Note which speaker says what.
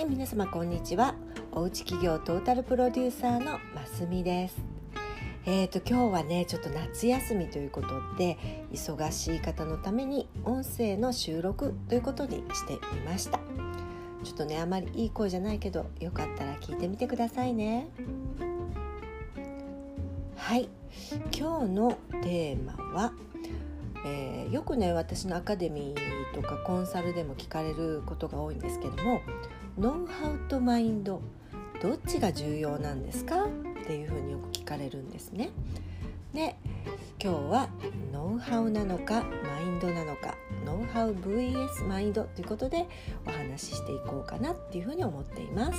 Speaker 1: はい皆様こんにちは。おうち企業トータルプロデューサーのますみです。えーと今日はねちょっと夏休みということで忙しい方のために音声の収録ということにしてみました。ちょっとねあまりいい声じゃないけどよかったら聞いてみてくださいね。はい。今日のテーマはえー、よくね私のアカデミーとかコンサルでも聞かれることが多いんですけども「ノウハウとマインドどっちが重要なんですか?」っていうふうによく聞かれるんですね。で今日はノウハウなのかマインドなのかノウハウ VS マインドということでお話ししていこうかなっていうふうに思っています。